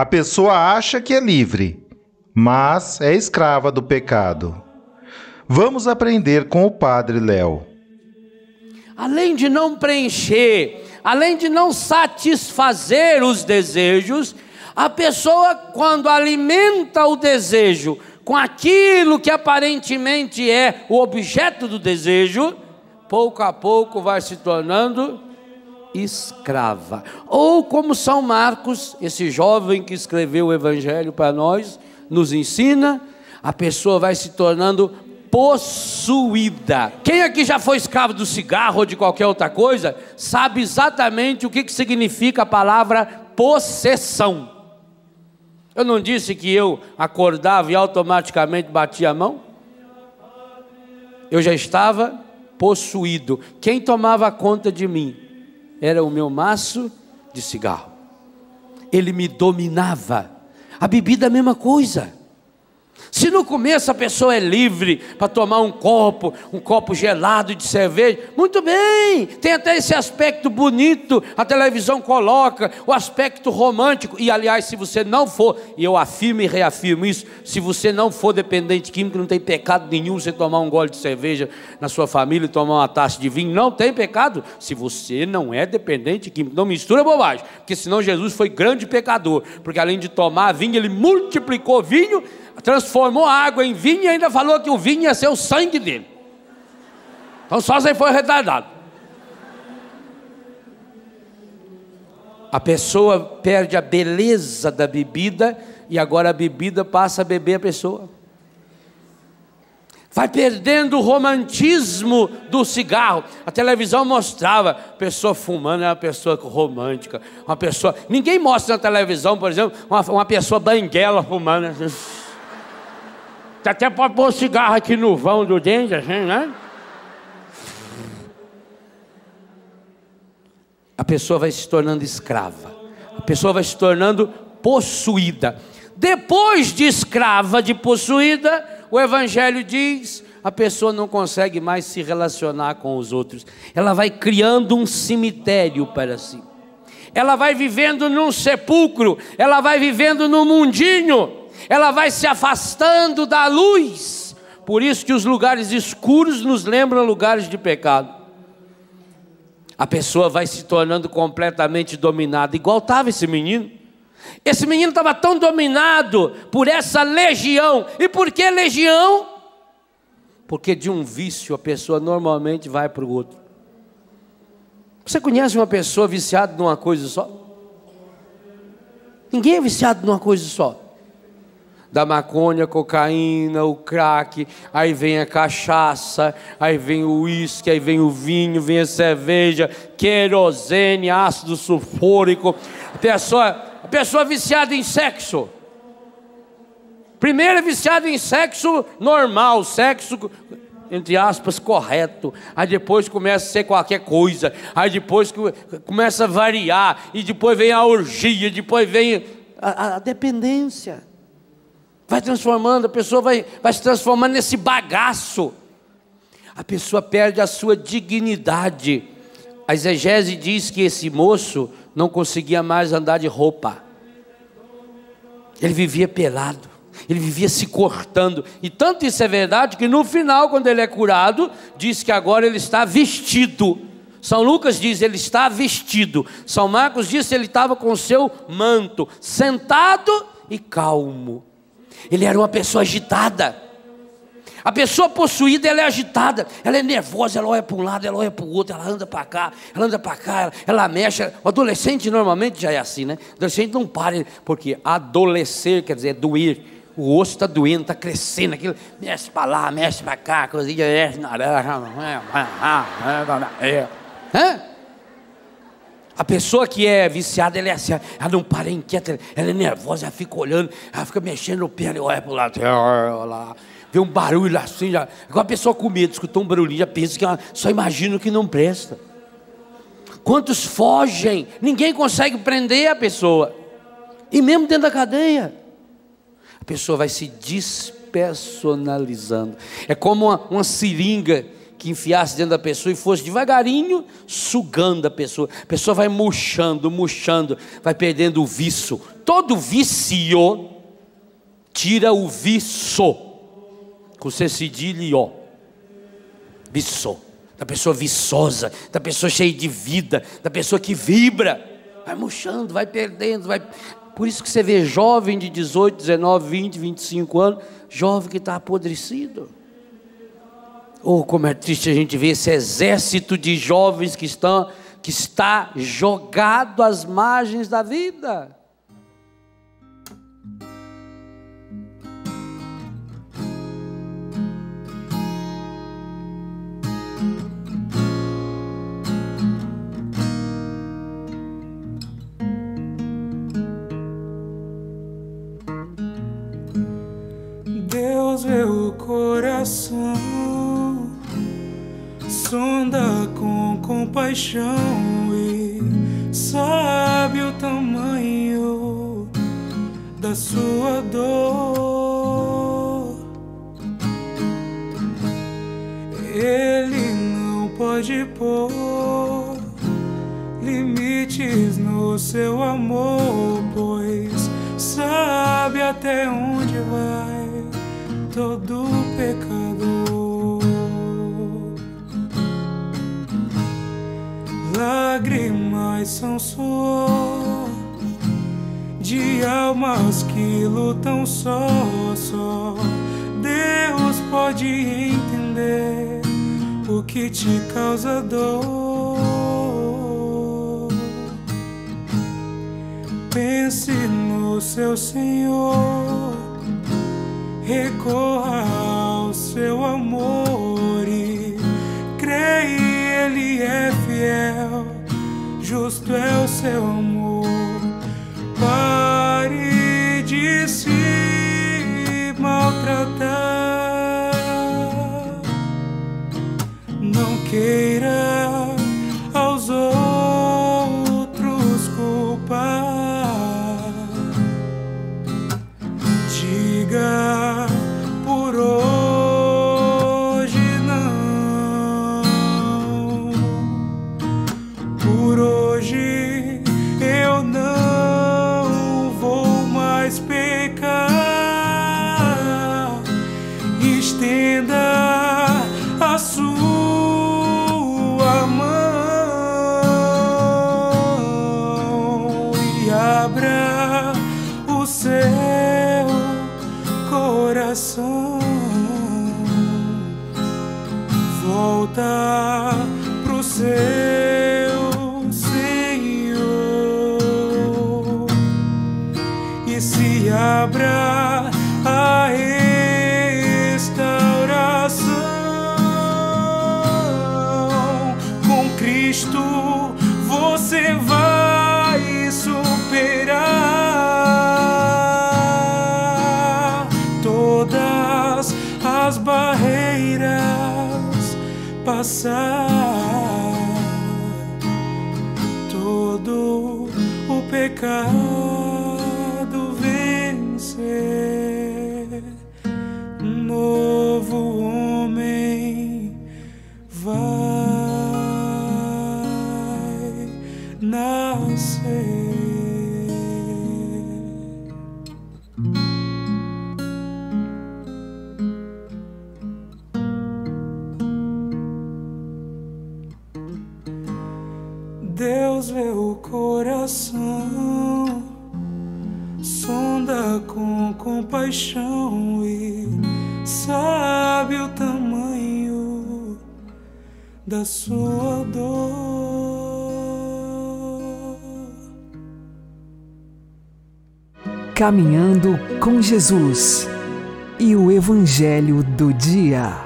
a pessoa acha que é livre, mas é escrava do pecado. Vamos aprender com o Padre Léo. Além de não preencher, além de não satisfazer os desejos, a pessoa, quando alimenta o desejo com aquilo que aparentemente é o objeto do desejo, pouco a pouco vai se tornando escrava. Ou como São Marcos, esse jovem que escreveu o Evangelho para nós, nos ensina, a pessoa vai se tornando possuída. Quem aqui já foi escravo do cigarro ou de qualquer outra coisa, sabe exatamente o que, significa a palavra possessão. Eu não disse que eu acordava e automaticamente batia a mão? Eu já estava possuído. Quem tomava conta de mim? Era o meu maço de cigarro. Ele me dominava. A bebida a mesma coisa. Se no começo a pessoa é livre para tomar um copo, um copo gelado de cerveja, muito bem, tem até esse aspecto bonito, a televisão coloca, o aspecto romântico. E aliás, se você não for, e eu afirmo e reafirmo isso, se você não for dependente químico, não tem pecado nenhum você tomar um gole de cerveja na sua família e tomar uma taça de vinho, não tem pecado. Se você não é dependente químico, não mistura bobagem, porque senão Jesus foi grande pecador, porque além de tomar vinho, ele multiplicou vinho transformou a água em vinho e ainda falou que o vinho ia ser o sangue dele. Então só você foi retardado. A pessoa perde a beleza da bebida e agora a bebida passa a beber a pessoa. Vai perdendo o romantismo do cigarro. A televisão mostrava pessoa fumando, é uma pessoa romântica. Uma pessoa. Ninguém mostra na televisão, por exemplo, uma, uma pessoa banguela fumando. Você até pode pôr um cigarro aqui no vão do dente, assim, né? A pessoa vai se tornando escrava. A pessoa vai se tornando possuída. Depois de escrava, de possuída, o Evangelho diz: a pessoa não consegue mais se relacionar com os outros. Ela vai criando um cemitério para si. Ela vai vivendo num sepulcro. Ela vai vivendo num mundinho ela vai se afastando da luz. Por isso que os lugares escuros nos lembram lugares de pecado. A pessoa vai se tornando completamente dominada, igual estava esse menino. Esse menino estava tão dominado por essa legião. E por que legião? Porque de um vício a pessoa normalmente vai para o outro. Você conhece uma pessoa viciada numa coisa só? Ninguém é viciado numa coisa só da maconha, cocaína, o crack, aí vem a cachaça, aí vem o uísque, aí vem o vinho, vem a cerveja, querosene, ácido sulfúrico. A pessoa, a pessoa viciada em sexo. Primeiro é viciada em sexo normal, sexo entre aspas, correto. Aí depois começa a ser qualquer coisa. Aí depois começa a variar. E depois vem a orgia, depois vem a, a dependência vai transformando, a pessoa vai, vai se transformando nesse bagaço. A pessoa perde a sua dignidade. A exegese diz que esse moço não conseguia mais andar de roupa. Ele vivia pelado, ele vivia se cortando. E tanto isso é verdade que no final, quando ele é curado, diz que agora ele está vestido. São Lucas diz ele está vestido. São Marcos diz que ele estava com o seu manto, sentado e calmo. Ele era uma pessoa agitada. A pessoa possuída, ela é agitada, ela é nervosa, ela olha para um lado, ela olha para o outro, ela anda para cá, ela anda para cá, ela, ela, mexe. O adolescente normalmente já é assim, né? O adolescente não para, porque adolescer quer dizer doer. O osso está doendo, está crescendo, aquilo mexe para lá, mexe para cá, coisinha, mexe na. Hã? A pessoa que é viciada, ela é assim, ela não para, é inquieta, ela é nervosa, ela fica olhando, ela fica mexendo o pé, ela olha para o lado, olha lá vê um barulho assim, já, igual a pessoa com medo, escutou um barulhinho, já pensa que ela só imagina que não presta. Quantos fogem? Ninguém consegue prender a pessoa. E mesmo dentro da cadeia, a pessoa vai se despersonalizando. É como uma, uma seringa que enfiasse dentro da pessoa e fosse devagarinho sugando a pessoa. A pessoa vai murchando, murchando, vai perdendo o vício. Todo vício tira o vício com C ó. Viço. Da pessoa viçosa, da pessoa cheia de vida, da pessoa que vibra. Vai murchando, vai perdendo, vai. Por isso que você vê jovem de 18, 19, 20, 25 anos, jovem que está apodrecido. Oh, como é triste a gente ver esse exército de jovens que estão que está jogado às margens da vida. 生。Almas que lutam só, só. Deus pode entender o que te causa dor. Pense no seu Senhor recorra ao seu amor e creia, Ele é fiel, justo é o seu amor. Maltratar, não queira volta pro seu. Todo o pecado da sua dor. Caminhando com Jesus e o Evangelho do Dia.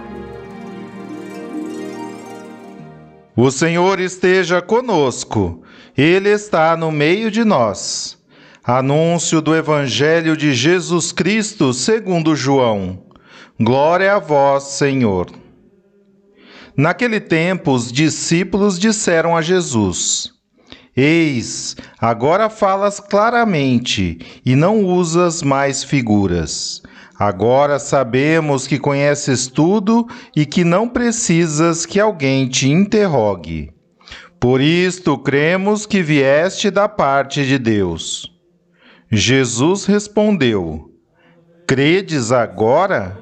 O Senhor esteja conosco, Ele está no meio de nós. Anúncio do Evangelho de Jesus Cristo segundo João. Glória a vós, Senhor. Naquele tempo, os discípulos disseram a Jesus: Eis, agora falas claramente e não usas mais figuras. Agora sabemos que conheces tudo e que não precisas que alguém te interrogue. Por isto cremos que vieste da parte de Deus. Jesus respondeu: Credes agora?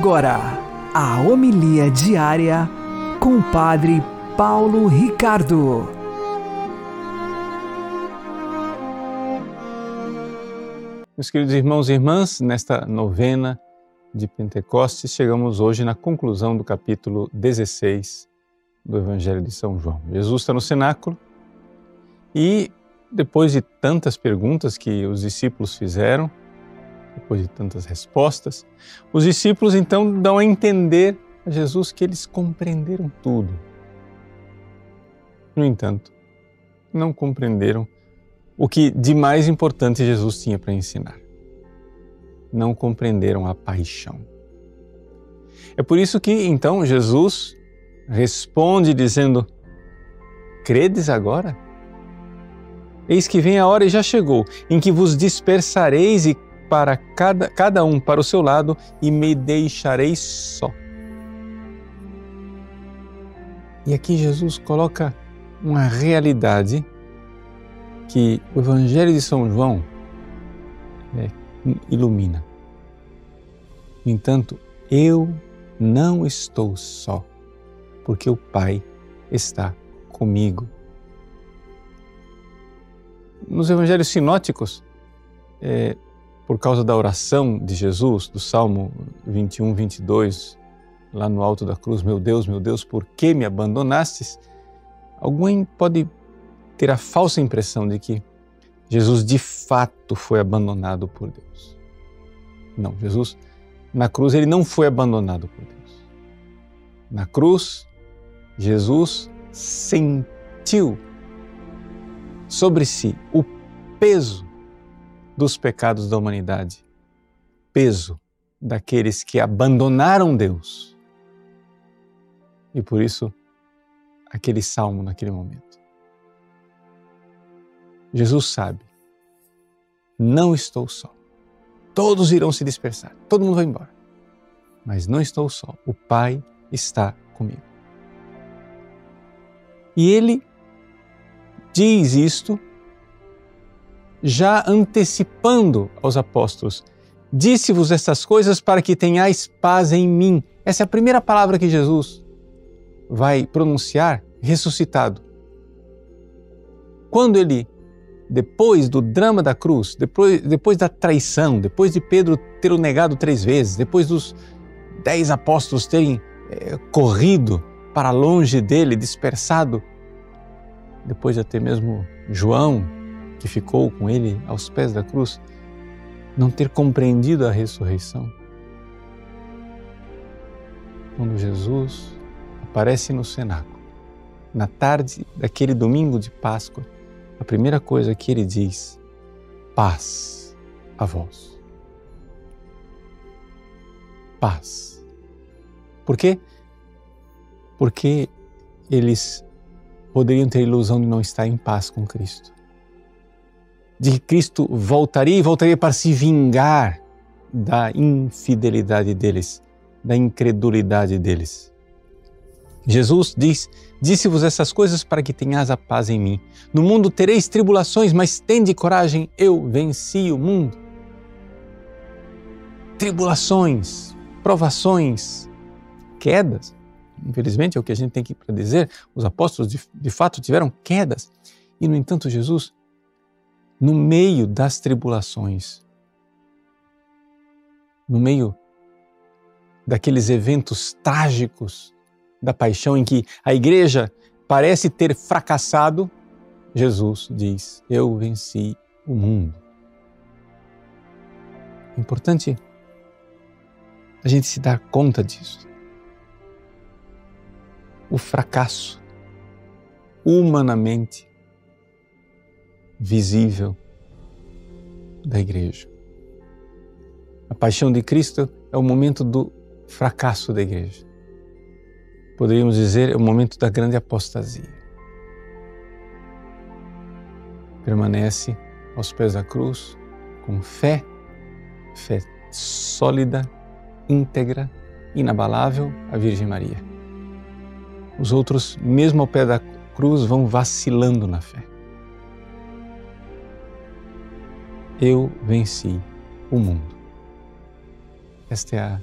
Agora, a homilia diária com o Padre Paulo Ricardo. Meus queridos irmãos e irmãs, nesta novena de Pentecostes, chegamos hoje na conclusão do capítulo 16 do Evangelho de São João. Jesus está no cenáculo e, depois de tantas perguntas que os discípulos fizeram, depois de tantas respostas, os discípulos então dão a entender a Jesus que eles compreenderam tudo. No entanto, não compreenderam o que de mais importante Jesus tinha para ensinar. Não compreenderam a paixão. É por isso que então Jesus responde dizendo: Credes agora? Eis que vem a hora e já chegou, em que vos dispersareis e para cada, cada um para o seu lado e me deixarei só. E aqui Jesus coloca uma realidade que o Evangelho de São João é, ilumina. No entanto, eu não estou só, porque o Pai está comigo. Nos Evangelhos sinóticos, é, por causa da oração de Jesus, do Salmo 21, 22, lá no alto da cruz: Meu Deus, meu Deus, por que me abandonastes? Alguém pode ter a falsa impressão de que Jesus de fato foi abandonado por Deus. Não, Jesus, na cruz, ele não foi abandonado por Deus. Na cruz, Jesus sentiu sobre si o peso dos pecados da humanidade, peso daqueles que abandonaram Deus. E por isso, aquele salmo naquele momento. Jesus sabe, não estou só. Todos irão se dispersar, todo mundo vai embora. Mas não estou só, o Pai está comigo. E ele diz isto já antecipando aos apóstolos: Disse-vos estas coisas para que tenhais paz em mim. Essa é a primeira palavra que Jesus vai pronunciar ressuscitado. Quando ele, depois do drama da cruz, depois, depois da traição, depois de Pedro ter o negado três vezes, depois dos dez apóstolos terem é, corrido para longe dele, dispersado, depois de até mesmo João que ficou com ele aos pés da cruz, não ter compreendido a ressurreição. Quando Jesus aparece no cenáculo, na tarde daquele domingo de Páscoa, a primeira coisa que ele diz: paz a vós. Paz. Por quê? Porque eles poderiam ter a ilusão de não estar em paz com Cristo. De que Cristo voltaria e voltaria para se vingar da infidelidade deles, da incredulidade deles. Jesus diz: Disse-vos essas coisas para que tenhas a paz em mim. No mundo tereis tribulações, mas tende coragem, eu venci o mundo. Tribulações, provações, quedas. Infelizmente é o que a gente tem aqui para dizer. Os apóstolos de, de fato tiveram quedas. E, no entanto, Jesus, no meio das tribulações, no meio daqueles eventos trágicos da paixão em que a igreja parece ter fracassado, Jesus diz: Eu venci o mundo. É importante a gente se dar conta disso. O fracasso, humanamente visível da igreja. A paixão de Cristo é o momento do fracasso da igreja poderíamos dizer, é o momento da grande apostasia. Permanece aos pés da cruz com fé, fé sólida, íntegra, inabalável, a Virgem Maria. Os outros, mesmo ao pé da cruz, vão vacilando na fé. Eu venci o mundo. Esta é a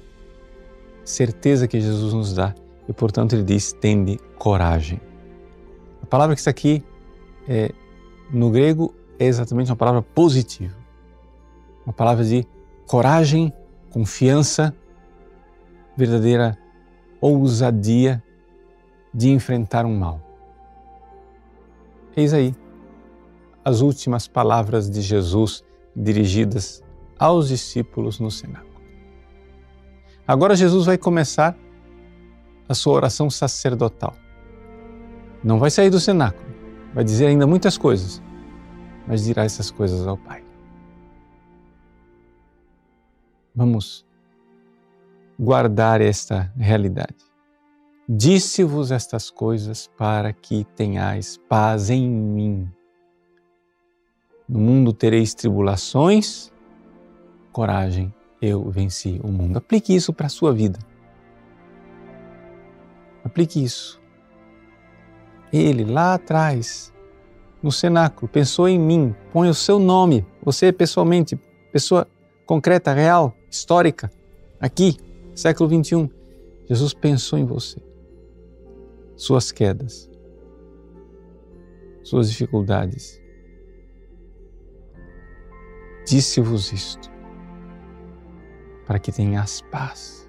certeza que Jesus nos dá e, portanto, ele diz: tende coragem. A palavra que está aqui é, no grego é exatamente uma palavra positiva, uma palavra de coragem, confiança, verdadeira ousadia de enfrentar um mal. Eis aí as últimas palavras de Jesus dirigidas aos discípulos no cenáculo. Agora Jesus vai começar a sua oração sacerdotal. Não vai sair do cenáculo, vai dizer ainda muitas coisas, mas dirá essas coisas ao Pai. Vamos guardar esta realidade. Disse-vos estas coisas para que tenhais paz em mim. No mundo tereis tribulações, coragem, eu venci o mundo. Aplique isso para a sua vida. Aplique isso. Ele lá atrás, no cenáculo, pensou em mim, põe o seu nome, você pessoalmente, pessoa concreta, real, histórica, aqui, século 21. Jesus pensou em você, suas quedas, suas dificuldades. Disse-vos isto, para que tenhas paz.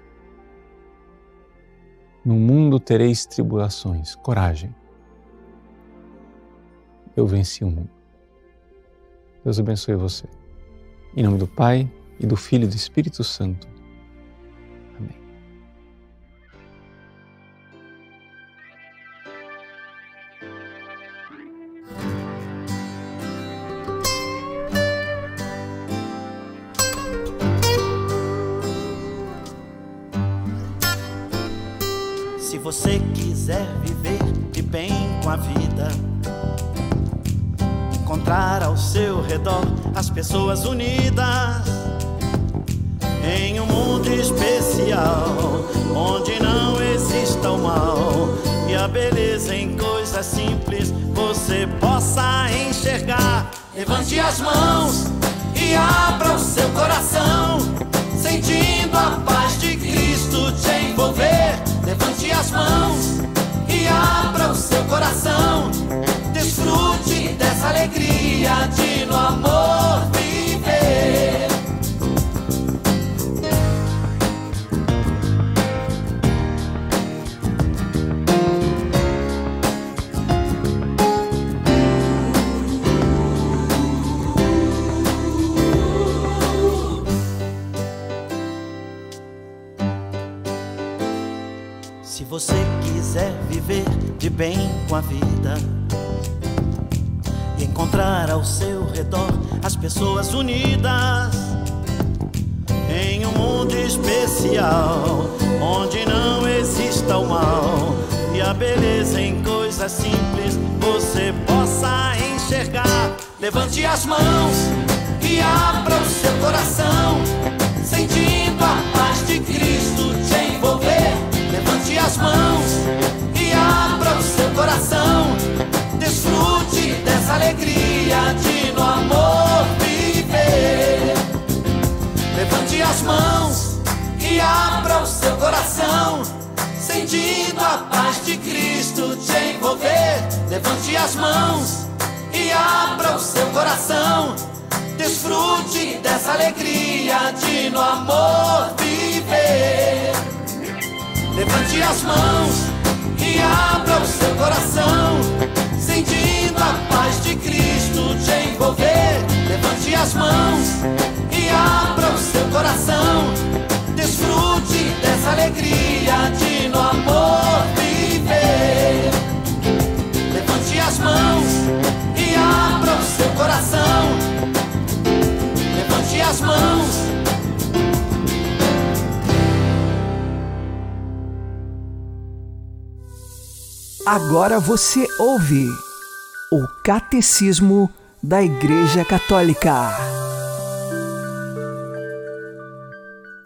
No mundo tereis tribulações. Coragem. Eu venci o mundo. Deus abençoe você. Em nome do Pai, e do Filho e do Espírito Santo. As pessoas unidas em um mundo especial, onde não exista o mal e a beleza em coisas simples você possa enxergar. Levante as mãos e abra o seu coração, sentindo a paz de Cristo te envolver Levante as mãos e abra o seu coração. Desfrute dessa alegria de no amor viver. você quiser viver de bem com a vida encontrar ao seu redor as pessoas unidas em um mundo especial onde não exista o mal e a beleza em coisas simples você possa enxergar. Levante as mãos e abra o seu coração, sentindo a paz de Cristo te envolver. Levante as mãos alegria de no amor viver. Levante as mãos e abra o seu coração, sentindo a paz de Cristo te envolver. Levante as mãos e abra o seu coração, desfrute dessa alegria de no amor viver. Levante as mãos e abra o seu coração, sentindo a paz de Cristo te envolver. Levante as mãos e abra o seu coração, desfrute dessa alegria de no amor viver. Levante as mãos e abra o seu coração. Levante as mãos. Agora você ouve o Catecismo da Igreja Católica.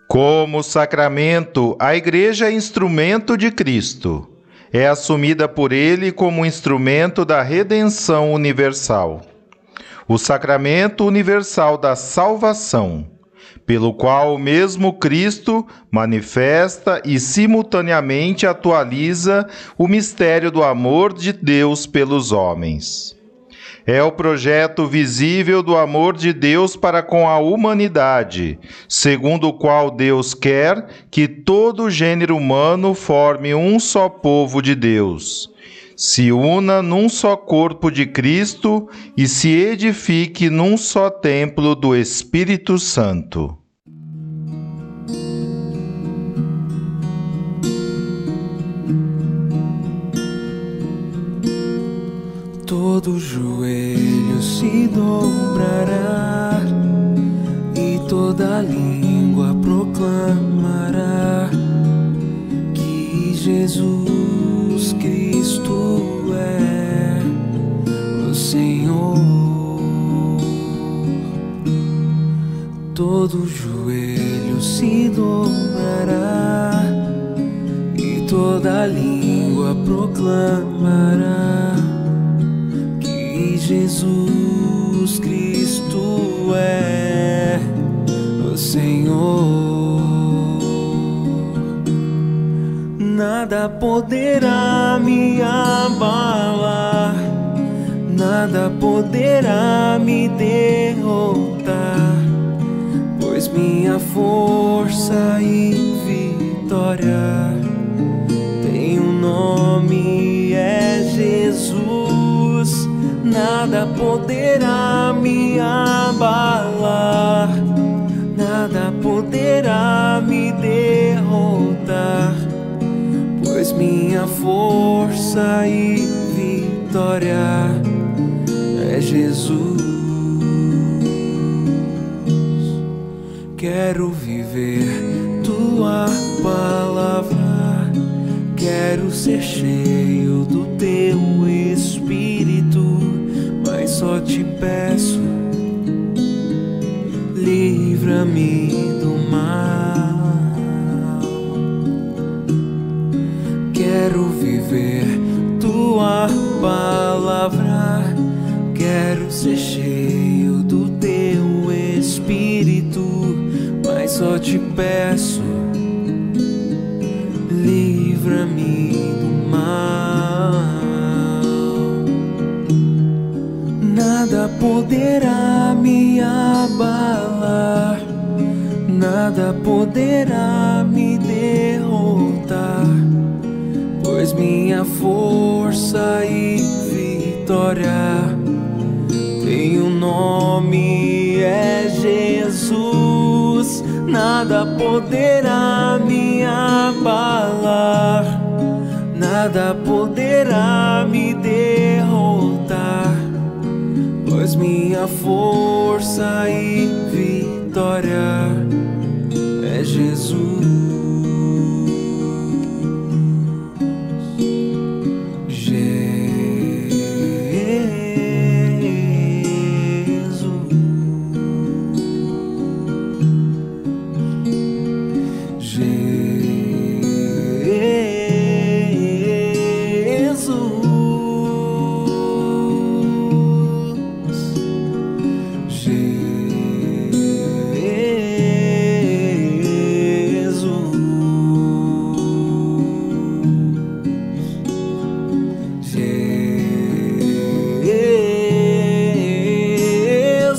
Como sacramento, a Igreja é instrumento de Cristo. É assumida por Ele como instrumento da redenção universal. O sacramento universal da salvação, pelo qual o mesmo Cristo manifesta e simultaneamente atualiza o mistério do amor de Deus pelos homens. É o projeto visível do amor de Deus para com a humanidade, segundo o qual Deus quer que todo o gênero humano forme um só povo de Deus, se una num só corpo de Cristo e se edifique num só templo do Espírito Santo. Todo joelho se dobrará e toda língua proclamará que Jesus Cristo é o Senhor. Todo joelho se dobrará e toda língua proclamará que Jesus Cristo é o Senhor. Nada poderá me abalar, nada poderá me derrotar, pois minha força e vitória tem um nome, é Jesus. Nada poderá me abalar, nada poderá me derrotar, minha força e vitória é Jesus. Quero viver tua palavra, quero ser cheio do teu espírito mas só te peço, livra-me Viver tua palavra, quero ser cheio do teu espírito, mas só te peço, livra-me do mal. Nada poderá me abalar, nada poderá me derrotar, pois minha força e vitória. Tem um nome, é Jesus. Nada poderá me abalar, nada poderá me derrotar. Pois minha força e vitória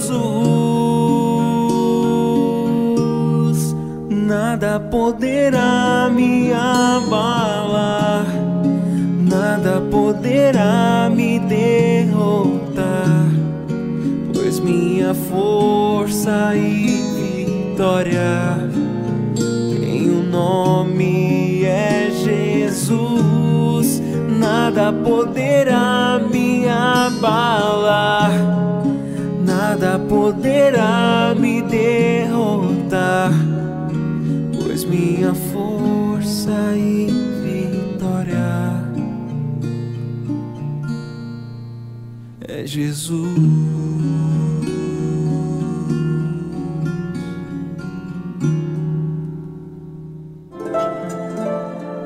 Jesus, nada poderá me abalar, nada poderá me derrotar, pois minha força e vitória tem um nome, é Jesus. Nada poderá me abalar, nada poderá me derrotar, pois minha força e vitória é Jesus.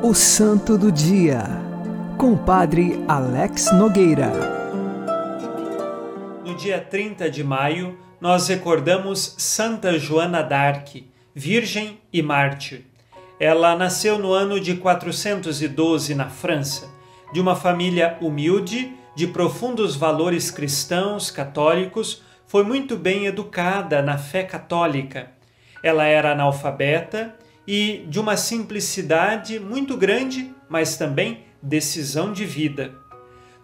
O Santo do Dia, com o Padre Alex Nogueira. Dia 30 de maio, nós recordamos Santa Joana d'Arc, Virgem e Mártir. Ela nasceu no ano de 412 na França, de uma família humilde, de profundos valores cristãos, católicos, foi muito bem educada na fé católica. Ela era analfabeta e de uma simplicidade muito grande, mas também decisão de vida.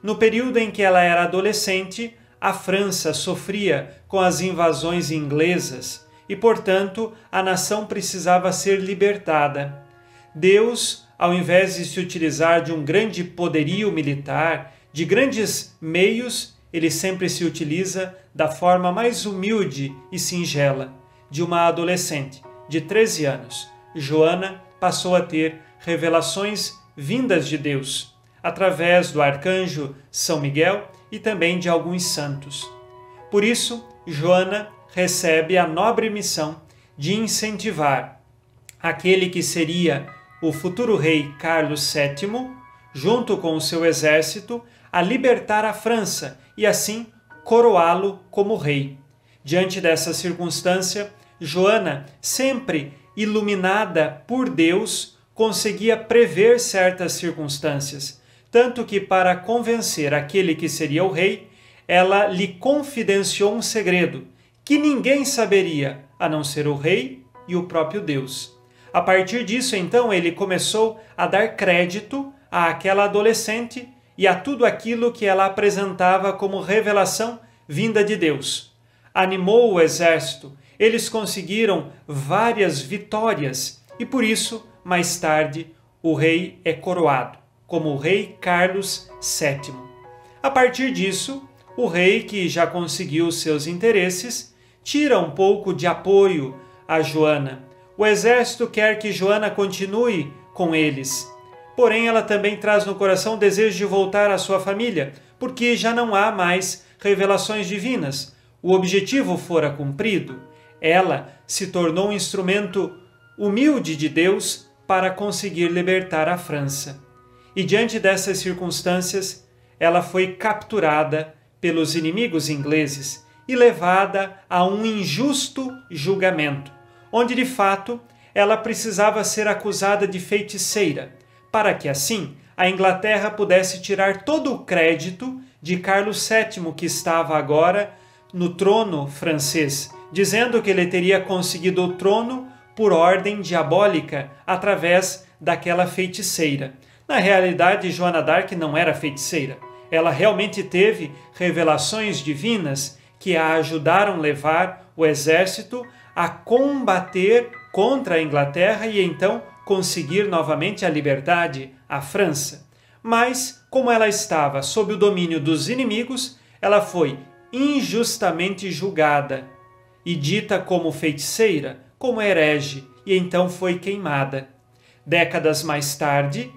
No período em que ela era adolescente, a França sofria com as invasões inglesas e, portanto, a nação precisava ser libertada. Deus, ao invés de se utilizar de um grande poderio militar, de grandes meios, ele sempre se utiliza da forma mais humilde e singela, de uma adolescente de 13 anos. Joana passou a ter revelações vindas de Deus, através do arcanjo São Miguel e também de alguns santos. Por isso, Joana recebe a nobre missão de incentivar aquele que seria o futuro rei Carlos VII, junto com o seu exército, a libertar a França e assim coroá-lo como rei. Diante dessa circunstância, Joana, sempre iluminada por Deus, conseguia prever certas circunstâncias, tanto que, para convencer aquele que seria o rei, ela lhe confidenciou um segredo que ninguém saberia, a não ser o rei e o próprio Deus. A partir disso, então, ele começou a dar crédito àquela adolescente e a tudo aquilo que ela apresentava como revelação vinda de Deus. Animou o exército, eles conseguiram várias vitórias e por isso, mais tarde, o rei é coroado como o rei Carlos VII. A partir disso, o rei, que já conseguiu seus interesses, tira um pouco de apoio a Joana. O exército quer que Joana continue com eles. Porém, ela também traz no coração o desejo de voltar à sua família, porque já não há mais revelações divinas. O objetivo fora cumprido. Ela se tornou um instrumento humilde de Deus para conseguir libertar a França. E diante dessas circunstâncias, ela foi capturada pelos inimigos ingleses e levada a um injusto julgamento, onde de fato ela precisava ser acusada de feiticeira, para que assim a Inglaterra pudesse tirar todo o crédito de Carlos VII, que estava agora no trono francês, dizendo que ele teria conseguido o trono por ordem diabólica através daquela feiticeira. Na realidade, Joana d'Arc não era feiticeira. Ela realmente teve revelações divinas que a ajudaram levar o exército a combater contra a Inglaterra e então conseguir novamente a liberdade à França. Mas, como ela estava sob o domínio dos inimigos, ela foi injustamente julgada e dita como feiticeira, como herege, e então foi queimada. Décadas mais tarde,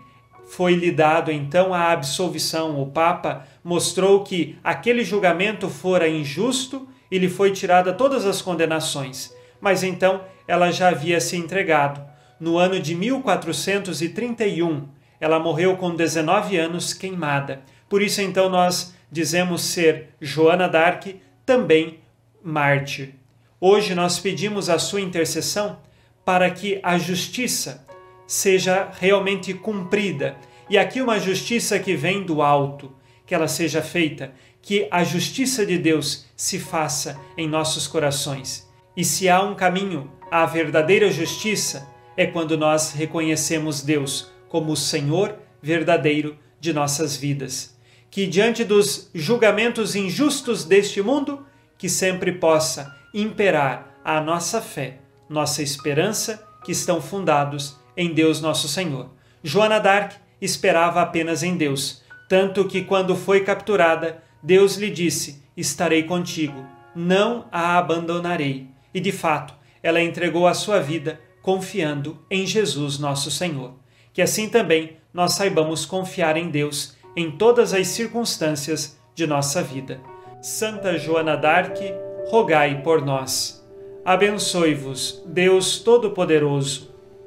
foi-lhe dado então a absolvição. O Papa mostrou que aquele julgamento fora injusto e lhe foi tirada todas as condenações. Mas então ela já havia se entregado. No ano de 1431, ela morreu com 19 anos queimada. Por isso então nós dizemos ser Joana d'Arc também mártir. Hoje nós pedimos a sua intercessão para que a justiça seja realmente cumprida. E aqui uma justiça que vem do alto, que ela seja feita, que a justiça de Deus se faça em nossos corações. E se há um caminho à verdadeira justiça, é quando nós reconhecemos Deus como o Senhor verdadeiro de nossas vidas. Que diante dos julgamentos injustos deste mundo, que sempre possa imperar a nossa fé, nossa esperança, que estão fundados em Deus nosso Senhor. Joana d'Arc esperava apenas em Deus, tanto que quando foi capturada, Deus lhe disse: Estarei contigo, não a abandonarei. E de fato, ela entregou a sua vida confiando em Jesus nosso Senhor. Que assim também nós saibamos confiar em Deus em todas as circunstâncias de nossa vida. Santa Joana d'Arc, rogai por nós. Abençoe-vos, Deus Todo-Poderoso,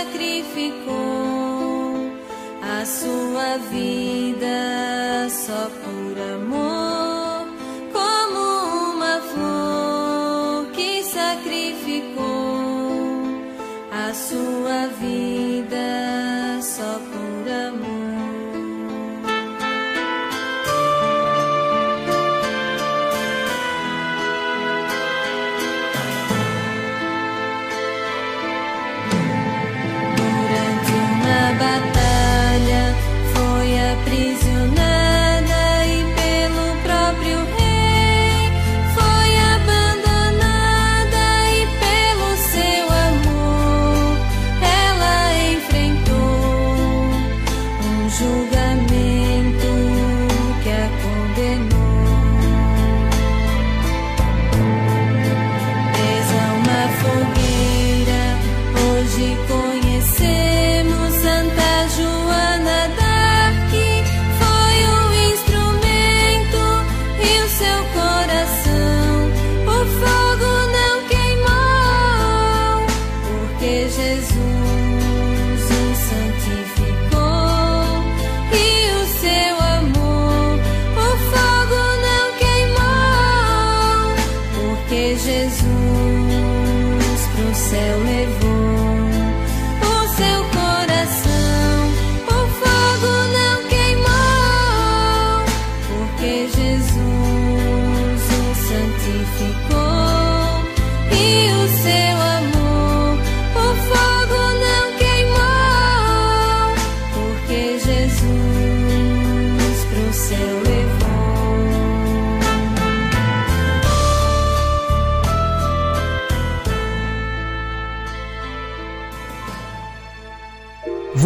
Sacrificou a sua vida só por amor,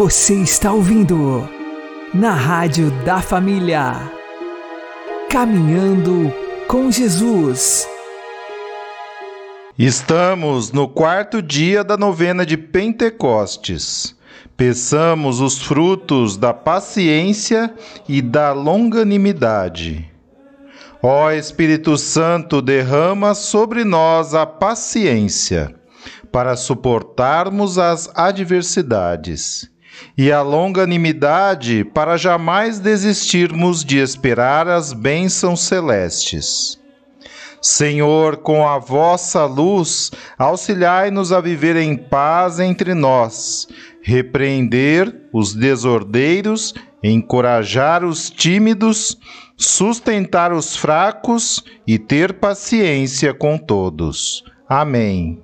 Você está ouvindo na Rádio da Família. Caminhando com Jesus. Estamos no quarto dia da novena de Pentecostes. Peçamos os frutos da paciência e da longanimidade. Ó Espírito Santo, derrama sobre nós a paciência para suportarmos as adversidades e a longanimidade para jamais desistirmos de esperar as bênçãos celestes. Senhor, com a vossa luz, auxiliai-nos a viver em paz entre nós, repreender os desordeiros, encorajar os tímidos, sustentar os fracos e ter paciência com todos. Amém.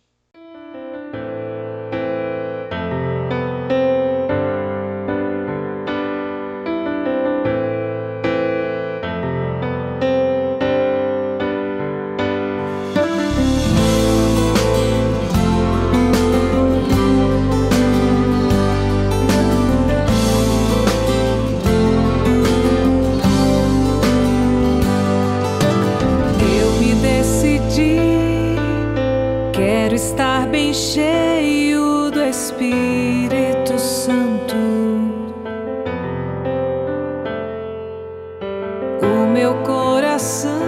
Meu coração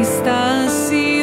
está ansioso